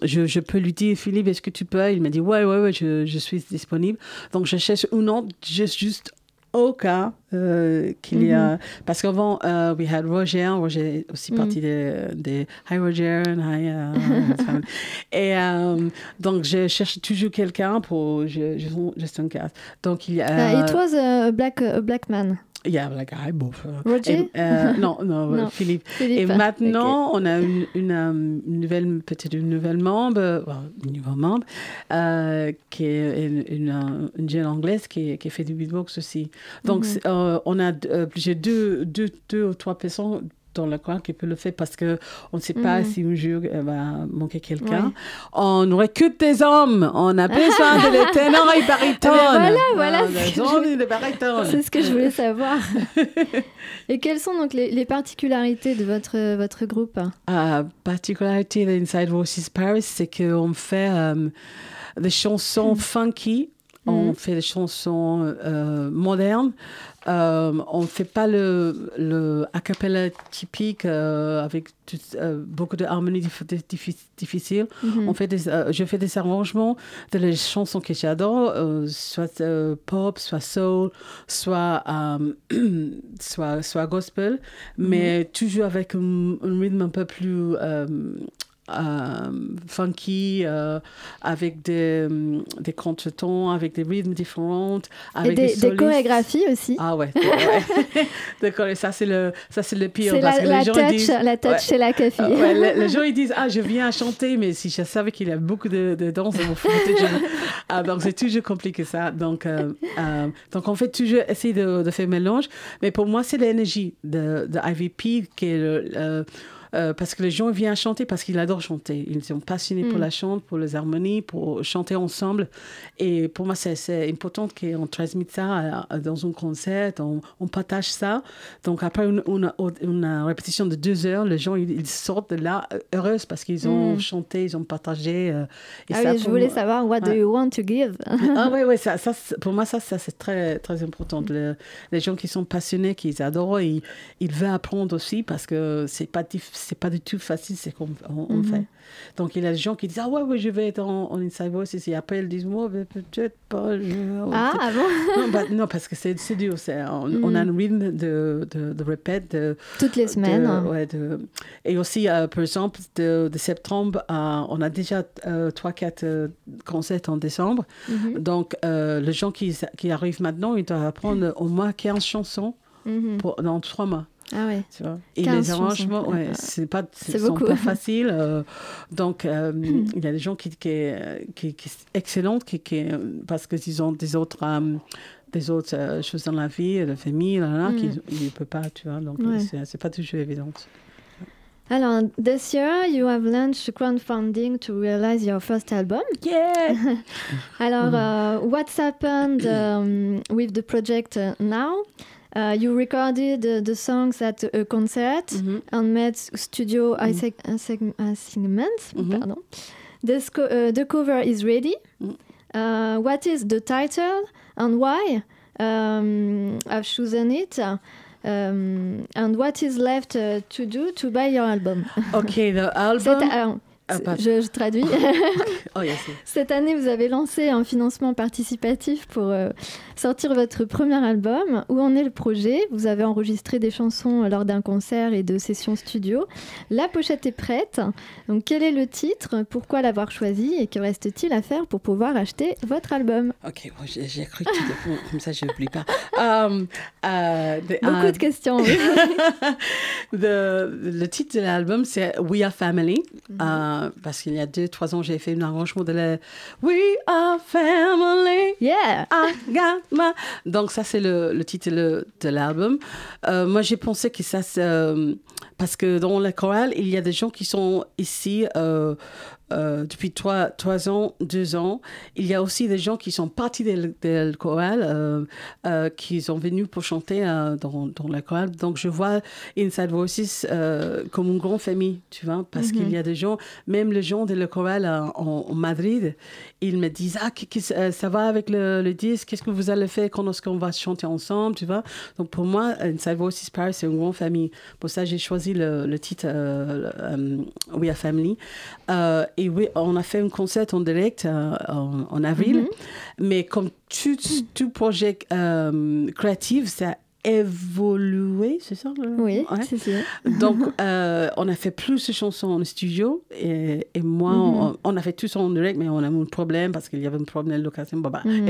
je, je peux lui dire, Philippe, est-ce que tu peux? Il m'a dit, ouais, ouais, ouais, je, je suis disponible. Donc, je cherche une autre, juste, juste au cas euh, qu'il y a. Parce qu'avant, euh, we had Roger. Roger aussi Mhm. partie des des Hi Roger and Hi. euh, et euh, donc, je cherche toujours quelqu'un pour je, je, cas. Donc, il y a. Uh, it was a black, a black man? Yeah, like, I both. euh, Roger? et, euh, non, non, Non. Philippe. Philippe. Et maintenant, on a une, une, euh, une nouvelle, peut-être une nouvelle membre, euh, une nouvelle membre, euh, qui est une, une, euh, une jeune anglaise qui, qui fait du beatbox aussi. Donc, Mhm. c'est, euh, on a euh, plusieurs deux, deux, deux ou trois personnes dans le coin qui peut le faire parce que on ne sait pas Mhm. si un jour il va manquer quelqu'un. On recrute des hommes. On a besoin de les ténors et. Ah ben voilà, voilà Ah. C'est ce que je voulais savoir. Et quelles sont donc les, les particularités de votre, votre groupe? La particularité d'Inside Voices Paris, c'est qu'on fait euh, des chansons funky, on Mhm. fait des chansons euh, modernes. Euh, on ne fait pas le, le a cappella typique euh, avec tout- beaucoup de harmonies dif- diffi- difficiles. Mhm. On fait des, je fais des arrangements de les chansons que j'adore, soit pop, soit soul, soit, soit, soit gospel, mais toujours avec un, un rythme un peu plus funky, euh, avec des, euh, des contretemps, avec des rythmes différents, Et avec des, des chorégraphies aussi. Ah ouais, ouais. D'accord, et ça c'est le, ça c'est le pire. C'est parce la, que la les gens touch, disent, la touch Ouais. chez la café. euh, ouais, les, les gens ils disent ah je viens chanter mais si je savais qu'il y a beaucoup de, de danse on foutait toujours. Ah, donc c'est toujours compliqué ça donc euh, euh, donc on fait toujours essayer de, de faire mélange mais pour moi c'est l'énergie de, de IVP qui est le, euh, euh, parce que les gens viennent chanter parce qu'ils adorent chanter. Ils sont passionnés pour Mm. la chante, pour les harmonies, pour chanter ensemble. Et pour moi, c'est- important qu'on transmette ça dans un concert, on, on partage ça. Donc après une, une- une répétition de deux heures, les gens ils, ils sortent de là euh, heureux parce qu'ils ont Mm. chanté, ils ont partagé. euh, et Ah ça, oui, je voulais moi- savoir, what do you want to give? Ah oui, ouais, ça, pour moi, ça, ça c'est très, très important. Le- les gens qui sont passionnés, qui adorent, ils, ils veulent apprendre aussi parce que c'est pas, dif- c'est pas du tout facile ce qu'on on, on Mhm. fait. Donc, il y a des gens qui disent Ah ouais, ouais je vais être en, en Inside Voices. Et après, ils disent Moi, peut-être pas. je- Ah, ah bon? Non, bah, non, parce que c'est c'est dur. On, on a un rythme de, de, de répète. De, Toutes les semaines. de- ouais, et aussi, euh, par exemple, de, septembre, à- on a déjà euh, 3-4 concerts en décembre. Mhm. Donc, euh, les gens qui, qui arrivent maintenant, ils doivent apprendre au moins 15 chansons Mhm. pour, dans 3 mois. Ah ouais. Tu vois. Et 15 les arrangements, ouais, Ah. c'est pas, C'est pas faciles. euh, donc, euh, il y a des gens qui, qui, qui, qui sont excellents, qui, qui, parce qu'ils ont des autres, euh, des autres euh, choses dans la vie, la famille, là, là, Mm. qu'ils ne peuvent pas, tu vois. Donc, Ouais. c'est pas toujours évident. Alors, this year, you have launched crowdfunding to realize your first album. Yeah! Alors, uh, what's happened um, with the project uh, now? Uh, you recorded uh, the songs at a concert Mhm. and made studio asseg- asseg- assignments. Mhm. Pardon. The, uh, the cover is ready. Mm. Uh, what is the title and why um, I've chosen it? Um, and what is left uh, to do to buy your album? OK, le Cette- album... Ah, je, je traduis. Oh, yes. Cette année, vous avez lancé un financement participatif pour euh, sortir votre premier album. Où en est le projet? Vous avez enregistré des chansons lors d'un concert et de sessions studio. La pochette est prête. Donc, quel est le titre? Pourquoi l'avoir choisi? Et que reste-t-il à faire pour pouvoir acheter votre album? OK, moi, j'ai cru que tu comme, comme ça, je n'oublie pas. Um, uh, the- Beaucoup uh, de questions. oui. The- le titre de l'album, c'est We Are Family. Parce qu'il y a deux, trois ans, j'ai fait un arrangement de la We Are Family. Yeah I got my... Donc, ça, c'est le, le titre de, de l'album. Euh, moi, j'ai pensé que ça, euh, parce que dans la chorale, il y a des gens qui sont ici euh, euh, depuis trois, trois ans, deux ans. Il y a aussi des gens qui sont partis de, de la chorale, euh, euh, qui sont venus pour chanter euh, dans, dans la chorale. Donc, je vois Inside Voices comme une grande famille, tu vois, parce Mhm. qu'il y a des gens, même les gens de la chorale en, en Madrid, ils me disent Ah, euh, ça va avec le, le disque, qu'est-ce que vous allez faire? Quand est-ce qu'on va chanter ensemble, tu vois? Donc, pour moi, Inside Voices Paris, c'est une grande famille. Pour ça, j'ai choisi le, le titre euh, euh, We Are Family. Euh, et oui, on a fait un concert en direct euh, en, en avril. Mhm. Mais comme tout, tout projet euh, créatif, ça évolué, c'est ça le- Oui, Ouais. c'est sûr. Donc, euh, on a fait plus de chansons en studio et, et moi, Mhm. on, on a fait tout ça en direct, mais on a eu un problème parce qu'il y avait un problème de location. Bah, bah. Mhm.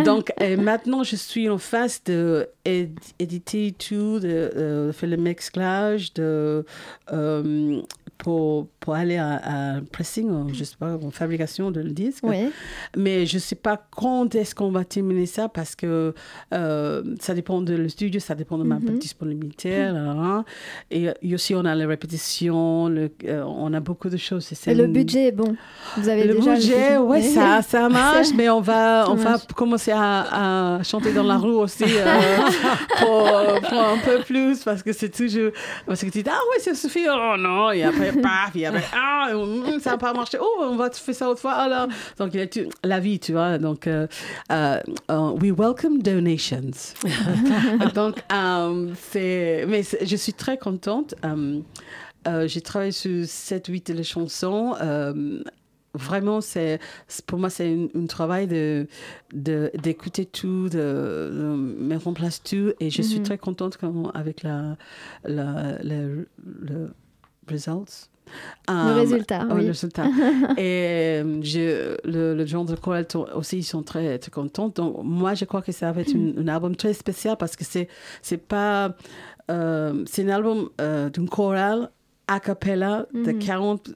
Et- donc, et maintenant, je suis en phase de éditer tout, de, euh, faire le mixage, de, euh, pour, pour aller à, à pressing, je sais pas, en fabrication de le disque. Oui. Mais je sais pas quand est-ce qu'on va terminer ça parce que euh, ça dépend de le studio, ça dépend de ma disponibilité. là, là, là. Et, aussi, on a les répétitions, le- euh, on a beaucoup de choses. Et le une- budget est bon. Vous avez le déjà budget, ouais, ça, ça marche, mais on va, on va commencer à, à chanter dans la rue aussi euh, pour, pour un peu plus parce que c'est toujours. Parce que tu dis, ah ouais, ça suffit, oh non, et après, paf, et après, ah, hum, ça n'a pas marché, oh, on va faire ça autre fois, alors? Donc, il y a la vie, tu vois. Donc, euh, euh, euh, we welcome donations. donc, euh, c'est. Mais je suis très contente. J'ai travaillé sur 7-8 de les chansons. Euh, vraiment, c'est, pour moi, c'est un, travail de, d'écouter tout, de, de mettre en place tout. Et je suis Mhm. très contente quand, avec la, la, le, le results. Le Um, résultat, oh, oui. le résultat. Et euh, je, le, le genre de chorale aussi, ils sont très, très contents. Donc, moi, je crois que ça va être Hmm. un album très spécial parce que c'est, c'est pas. euh, c'est un album euh, d'une chorale a cappella de Mhm. 40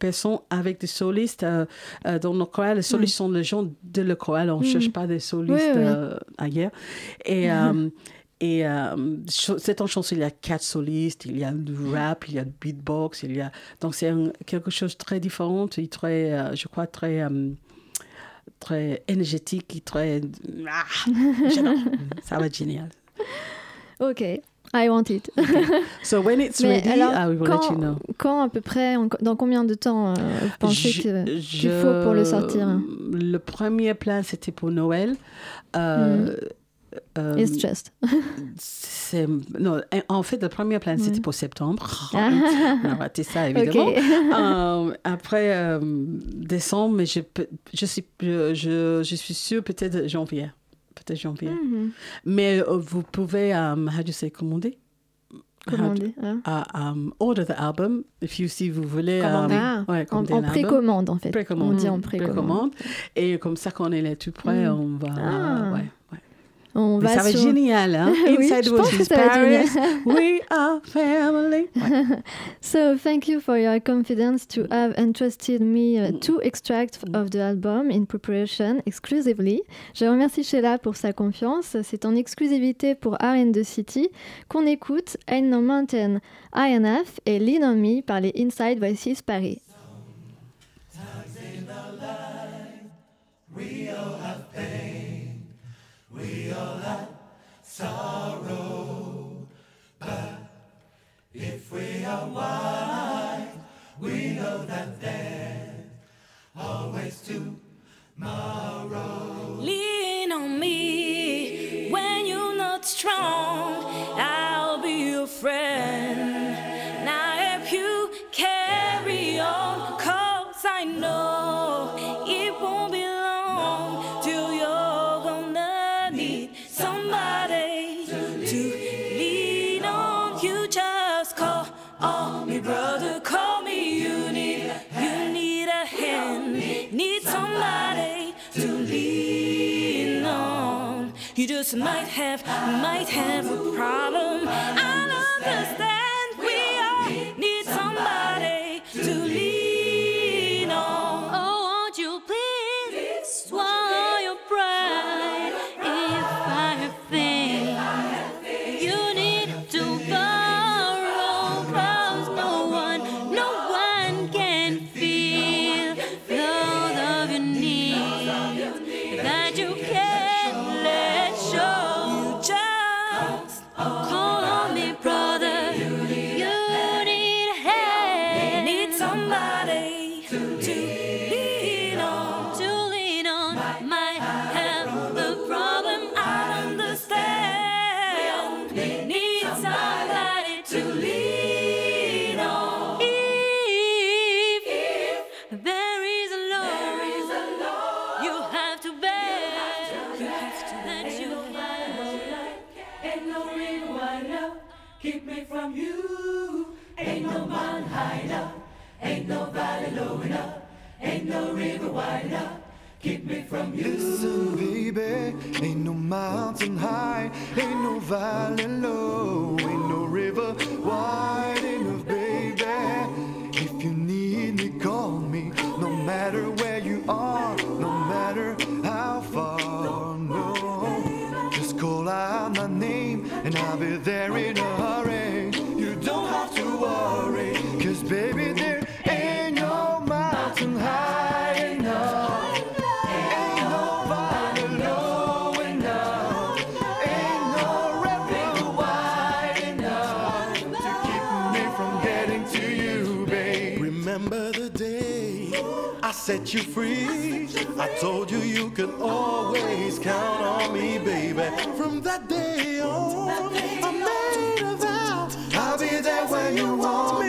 personnes avec des solistes. euh, euh, dans nos chorales, les solistes sont les gens de la chorale. On ne Mhm. cherche pas des solistes Oui, oui. euh, ailleurs. Et. euh, et euh, cette chanson, il y a quatre solistes, il y a du rap, il y a du beatbox, il y a donc c'est quelque chose de très différent et très, euh, je crois très euh, très énergétique et très ah, ça va être génial. Ok, I want it. So when it's Mais ready, alors, I will quand, let you know. quand à peu près, dans combien de temps euh, vous pensez qu'il faut pour le sortir? Le premier plan, c'était pour Noël. Euh, euh, It's just. non, en fait, le premier plan, c'était Ouais. pour septembre. Ah. On a raté ça, évidemment. Euh, après euh, décembre, mais je, je, suis, je, je suis sûre peut-être janvier. Janvier. Mhm. Mais euh, vous pouvez, um, how do you say, commander? How do- hein uh, um, order the album, if you, si vous voulez. Commander. um, ouais, En, commander en précommande, en fait. Précommande. On dit en précommande. Et comme ça, quand on est là tout près, Mm. on va. Ah. ouais. On Mais va ça va être génial, hein? Oui, Inside je pense que Watches ça va être Paris, we are family. Ouais. So thank you for your confidence to have entrusted me uh, two extracts of the album in preparation exclusively. Je remercie Sheila pour sa confiance. C'est en exclusivité pour R in the City qu'on écoute Ain't No Mountain High Enough et Lean on Me par les Inside Voices Paris. we all had sorrow. But if we are wise, we know that there's always tomorrow. Lean on me when you're not strong, I'll be your friend. Just might have, might have a problem. I understand. You free? I told you you could always count on me, baby. From that day on, I made a vow I'll be there when you want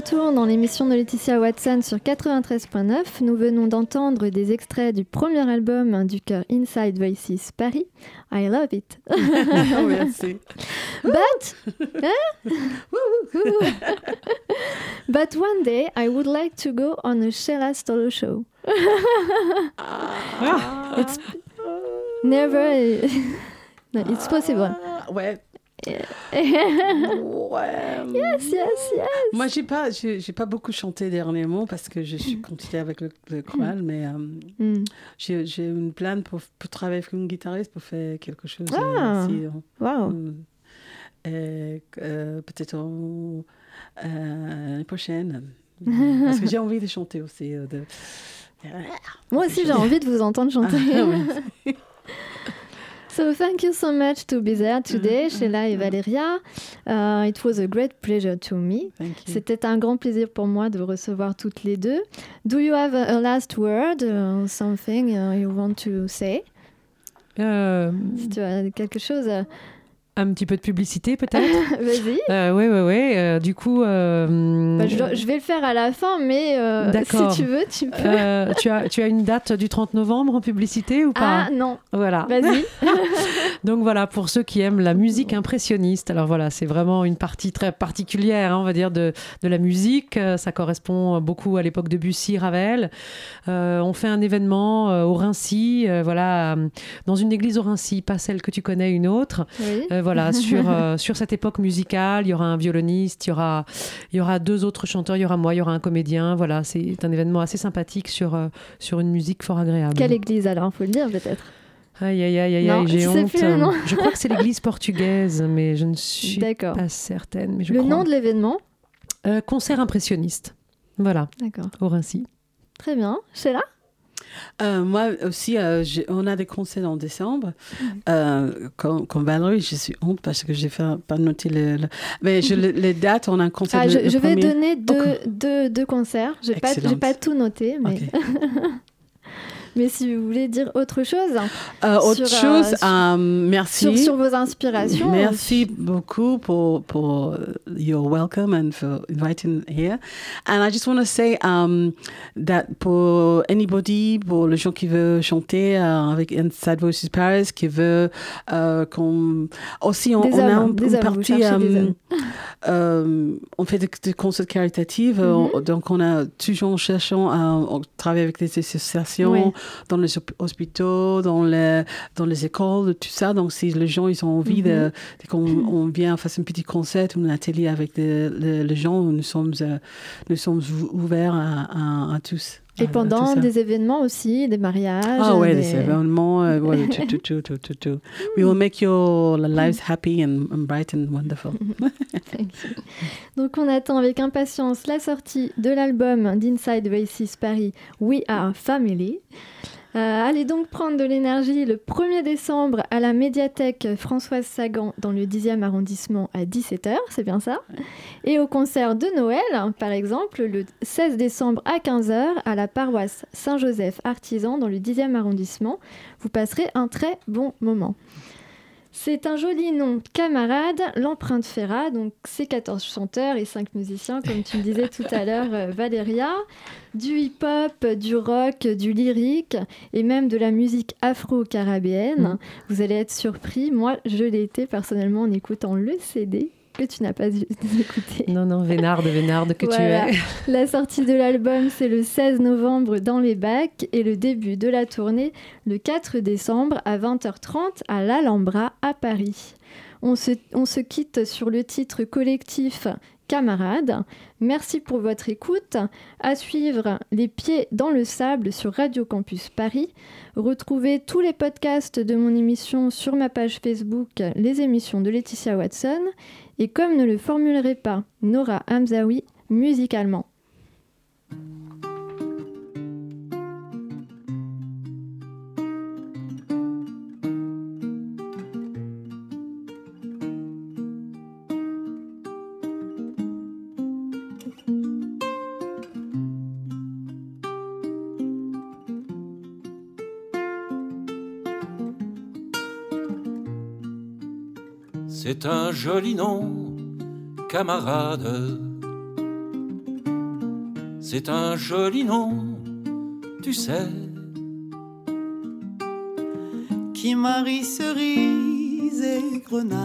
retour dans l'émission de Laetitia Watson sur 93.9, nous venons d'entendre des extraits du premier album du chœur Inside Voices Paris. I love it. Oh, merci. But, huh? but one day I would like to go on a Sheila solo show. it's never. no, it's possible. Ah, ouais. yes, yes, yes. Moi, j'ai pas, j'ai j'ai pas beaucoup chanté dernièrement parce que je suis continuée avec le, le chorale, mais euh, Mm. j'ai j'ai une plane pour, pour travailler avec une guitariste pour faire quelque chose. Ah. euh, si, euh, Wow. euh, et, euh, peut-être en- euh, l'année prochaine. parce que j'ai envie de chanter aussi. euh, de... Moi aussi, j'ai envie de vous entendre chanter. Ah, ouais. So thank you so much to be there today, Mhm, Sheila et Valeria. Uh, it was a great pleasure to me. Thank you. C'était un grand plaisir pour moi de vous recevoir toutes les deux. Do you have a, a last word, uh, something uh, you want to say? Euh, Si tu as quelque chose, euh, un petit peu de publicité peut-être vas-y. euh, Oui, oui, oui. du coup, euh, Bah, je, vais le faire à la fin, mais euh, si tu veux, tu peux. euh, tu, as, tu as une date du 30 novembre en publicité ou pas ah non, Voilà. vas-y. Donc voilà, pour ceux qui aiment la musique impressionniste, alors voilà, c'est vraiment une partie très particulière, hein, on va dire, de, de la musique. Euh, Ça correspond beaucoup à l'époque de Bussy, Ravel. Euh, on fait un événement euh, au Rincy, euh, voilà, euh, dans une église au Rincy, pas celle que tu connais, une autre. Oui. Euh, voilà, sur, euh, sur cette époque musicale, il y aura un violoniste, il y aura, il y aura deux autres chanteurs, il y aura moi, il y aura un comédien. Voilà, c'est un événement assez sympathique sur, euh, sur une musique fort agréable. Quelle église alors, faut le dire peut-être. Aïe, aïe, aïe, aïe, j'ai honte. plus. Je crois que c'est l'église portugaise, mais je ne suis pas certaine. Mais je Le crois. nom de l'événement? Euh, concert impressionniste. Voilà, D'accord. au Rincy. Très bien. Sheila? Euh, moi aussi, euh, on a des concerts en décembre. Mm. Euh, comme, comme Valérie, je suis honte parce que j'ai fait pas noté le, le- Mais je, le- les dates, on a un concert. Ah, je, le je vais donner deux, Ok. deux, deux concerts. J'ai pas, j'ai Excellente. pas tout noté, mais Ok. Mais si vous voulez dire autre chose. Euh, autre sur, chose, sur, euh, merci. Sur, sur, vos inspirations. Merci beaucoup pour, pour your welcome and for inviting here. And I just want to say um, that pour anybody, pour les gens qui veulent chanter uh, avec Inside Voices Paris, qui veut uh, qu'on. Aussi, on, des on hommes, a une, des une partie. Um, on fait des, des concerts caritatifs, mm -hmm. on, donc on a toujours cherchant à on travaille avec des associations. Dans les hôp- hôpitaux, dans les, dans les écoles, tout ça. Donc, si les gens ils ont envie de, de qu'on on vient faire un petit concert ou un atelier avec les, les gens, nous sommes, euh, nous sommes ou- ouverts à, à- à tous. Et pendant des événements aussi, des mariages. Ah ouais, des- des événements, euh, ouais, tout, tout, tout, tout, tout, tout. We will make your lives happy and, and bright and wonderful. Thank you. Donc on attend avec impatience la sortie de l'album d'Inside Voices Paris, We Are Family. Euh, allez donc prendre de l'énergie le 1er décembre à la médiathèque Françoise Sagan dans le 10e arrondissement à 17h, c'est bien ça? Et au concert de Noël, par exemple, le 16 décembre à 15h à la paroisse Saint-Joseph Artisan dans le 10e arrondissement. Vous passerez un très bon moment. C'est un joli nom, camarade, l'empreinte Ferra, donc c'est 14 chanteurs et 5 musiciens, comme tu me disais tout à l'heure, euh, Valéria, du hip-hop, du rock, du lyrique et même de la musique afro-caribéenne. Vous allez être surpris, moi je l'ai été personnellement en écoutant le CD que tu n'as pas écouté. Non, non, Vénarde, Vénarde que Voilà. tu es. La sortie de l'album, c'est le 16 novembre dans les bacs et le début de la tournée le 4 décembre à 20h30 à l'Alhambra à Paris. On se, on se quitte sur le titre collectif Camarades. Merci pour votre écoute. À suivre Les Pieds dans le Sable sur Radio Campus Paris. Retrouvez tous les podcasts de mon émission sur ma page Facebook Les émissions de Laetitia Watson. Et comme ne le formulerait pas Nora Hamzaoui, musicalement. C'est un joli nom, camarade. C'est un joli nom, tu sais. qui marie cerise et grenade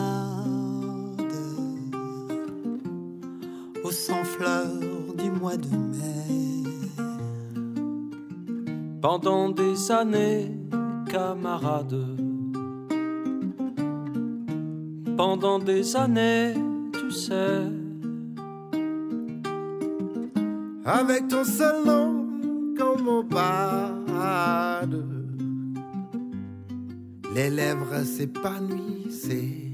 au sang fleur du mois de mai. Pendant des années, camarade. Pendant des années, tu sais. Avec ton seul nom comme au bade Les lèvres s'épanouissaient.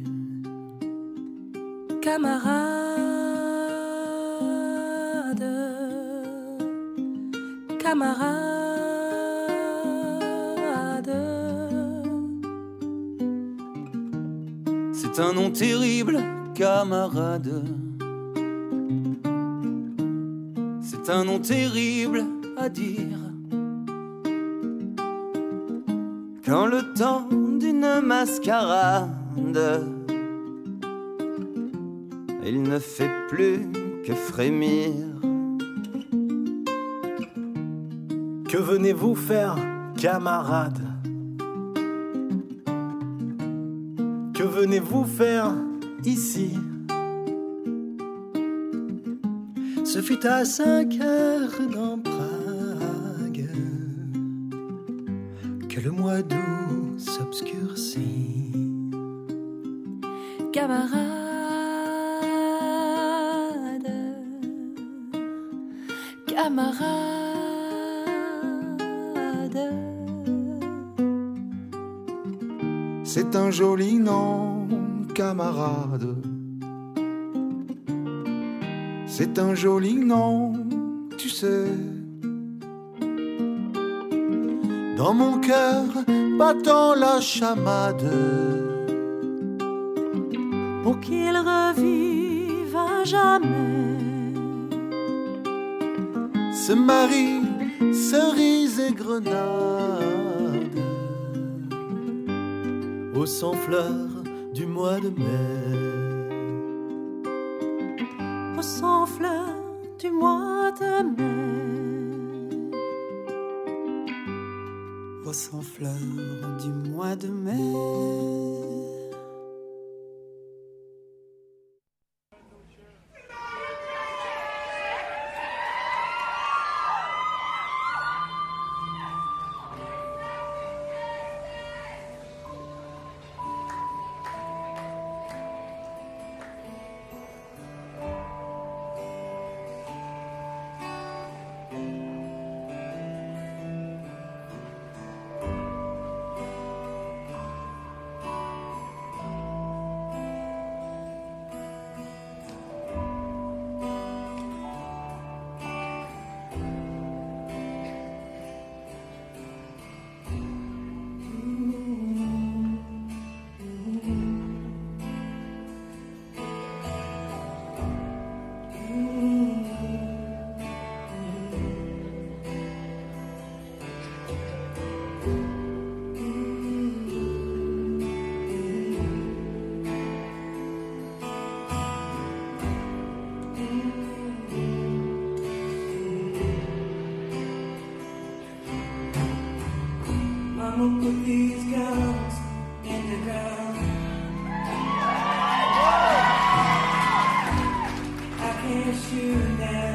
Camarade, camarade, C'est un nom terrible, camarade. C'est un nom terrible à dire. Quand le temps d'une mascarade, il ne fait plus que frémir. Que venez-vous faire, camarade? Venez-vous faire ici? Ce fut à cinq heures dans Prague que le mois d'août s'obscurcit. camarade, camarade. C'est un joli nom, camarade. C'est un joli nom, tu sais. Dans mon cœur, battant la chamade. Pour qu'il revive à jamais. Ce mari, cerise et grenade. Au sans fleurs mois de mai. Au sans fleurs du mois de mai. Au sans fleurs du mois de mai. these in the ground. I can't shoot now.